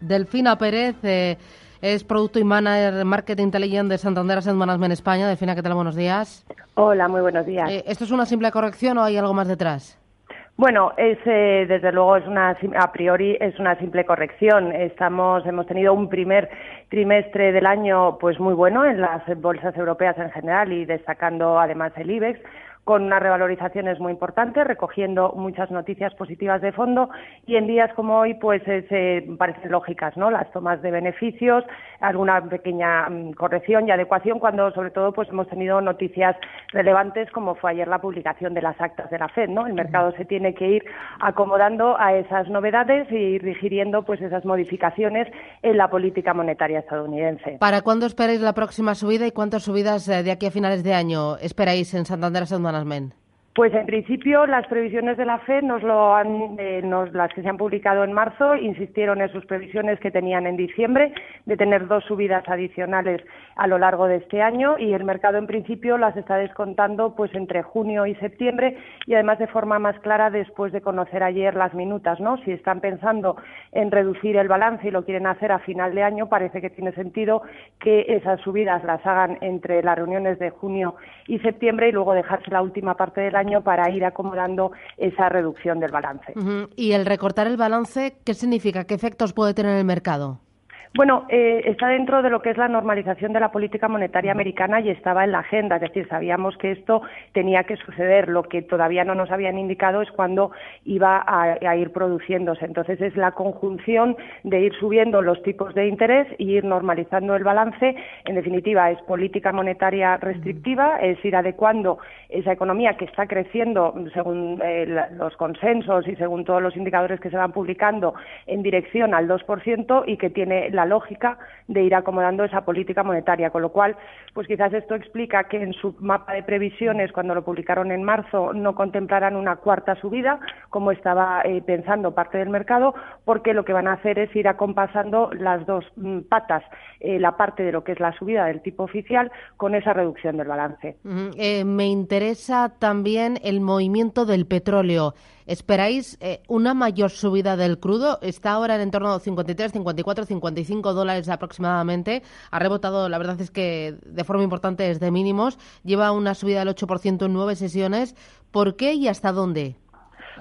Delfina Pérez eh, es Producto y Manager Marketing Intelligent de Santander Asset Management España. Delfina, ¿qué tal? Buenos días. Hola, muy buenos días. Eh, ¿Esto es una simple corrección o hay algo más detrás? Bueno, es, eh, desde luego es una a priori es una simple corrección. Estamos hemos tenido un primer trimestre del año pues muy bueno en las bolsas europeas en general y destacando además el IBEX con unas revalorizaciones muy importantes, recogiendo muchas noticias positivas de fondo y en días como hoy pues se parecen lógicas, ¿no? Las tomas de beneficios, alguna pequeña mm, corrección y adecuación cuando sobre todo pues hemos tenido noticias relevantes como fue ayer la publicación de las actas de la Fed, ¿no? El mercado se tiene que ir acomodando a esas novedades y ir digiriendo pues esas modificaciones en la política monetaria estadounidense. ¿Para cuándo esperáis la próxima subida y cuántas subidas eh, de aquí a finales de año esperáis en Santander Asset pues en principio las previsiones de la FED nos lo han, eh, nos, las que se han publicado en marzo insistieron en sus previsiones que tenían en diciembre de tener dos subidas adicionales a lo largo de este año y el mercado en principio las está descontando pues entre junio y septiembre y además de forma más clara después de conocer ayer las minutas, ¿no? Si están pensando en reducir el balance y lo quieren hacer a final de año, parece que tiene sentido que esas subidas las hagan entre las reuniones de junio y septiembre y luego dejarse la última parte del año para ir acomodando esa reducción del balance. ¿Y el recortar el balance qué significa? ¿Qué efectos puede tener en el mercado? Bueno, eh, está dentro de lo que es la normalización de la política monetaria americana y estaba en la agenda, es decir, sabíamos que esto tenía que suceder. Lo que todavía no nos habían indicado es cuándo iba a, ir produciéndose. Entonces, es la conjunción de ir subiendo los tipos de interés y ir normalizando el balance. En definitiva, es política monetaria restrictiva, es ir adecuando esa economía que está creciendo según eh, los consensos y según todos los indicadores que se van publicando en dirección al 2% y que tiene la lógica de ir acomodando esa política monetaria, con lo cual, pues quizás esto explica que en su mapa de previsiones, cuando lo publicaron en marzo, no contemplaran una cuarta subida, como estaba eh, pensando parte del mercado, porque lo que van a hacer es ir acompasando las dos mm, patas, eh, la parte de lo que es la subida del tipo oficial con esa reducción del balance. Eh, me interesa también el movimiento del petróleo. ¿Esperáis una mayor subida del crudo? Está ahora en torno a 53, 54, 55 dólares aproximadamente. Ha rebotado, la verdad es que de forma importante desde mínimos. Lleva una subida del 8% en nueve sesiones. ¿Por qué y hasta dónde?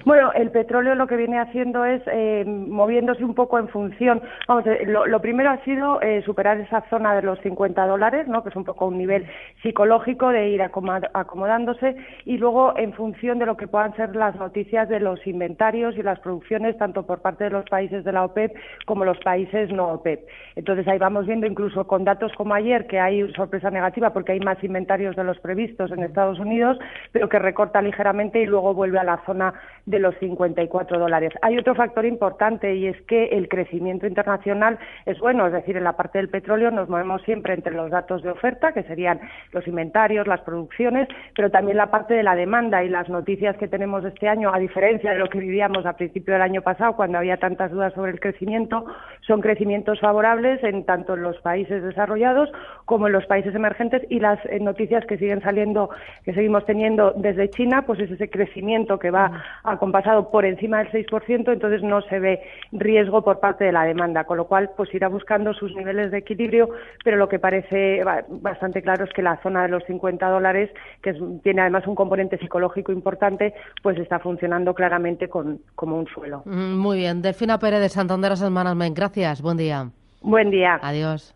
Bueno, el petróleo lo que viene haciendo es eh, moviéndose un poco en función. Vamos, eh, lo, primero ha sido eh, superar esa zona de los 50 dólares, ¿no? que es un poco un nivel psicológico de ir acomodándose, y luego en función de lo que puedan ser las noticias de los inventarios y las producciones, tanto por parte de los países de la OPEP como los países no OPEP. Entonces ahí vamos viendo incluso con datos como ayer que hay sorpresa negativa porque hay más inventarios de los previstos en Estados Unidos, pero que recorta ligeramente y luego vuelve a la zona de los 54 dólares. Hay otro factor importante y es que el crecimiento internacional es bueno, es decir, en la parte del petróleo nos movemos siempre entre los datos de oferta, que serían los inventarios, las producciones, pero también la parte de la demanda y las noticias que tenemos este año, a diferencia de lo que vivíamos a principio del año pasado, cuando había tantas dudas sobre el crecimiento, son crecimientos favorables en tanto en los países desarrollados como en los países emergentes y las eh, noticias que siguen saliendo, que seguimos teniendo desde China, pues es ese crecimiento que va a compasado por encima del 6%, entonces no se ve riesgo por parte de la demanda, con lo cual pues irá buscando sus niveles de equilibrio, pero lo que parece bastante claro es que la zona de los 50 dólares, que tiene además un componente psicológico importante, pues está funcionando claramente con, como un suelo. Muy bien. Delfina Pérez de Santander Asset Management, gracias. Buen día. Buen día. Adiós.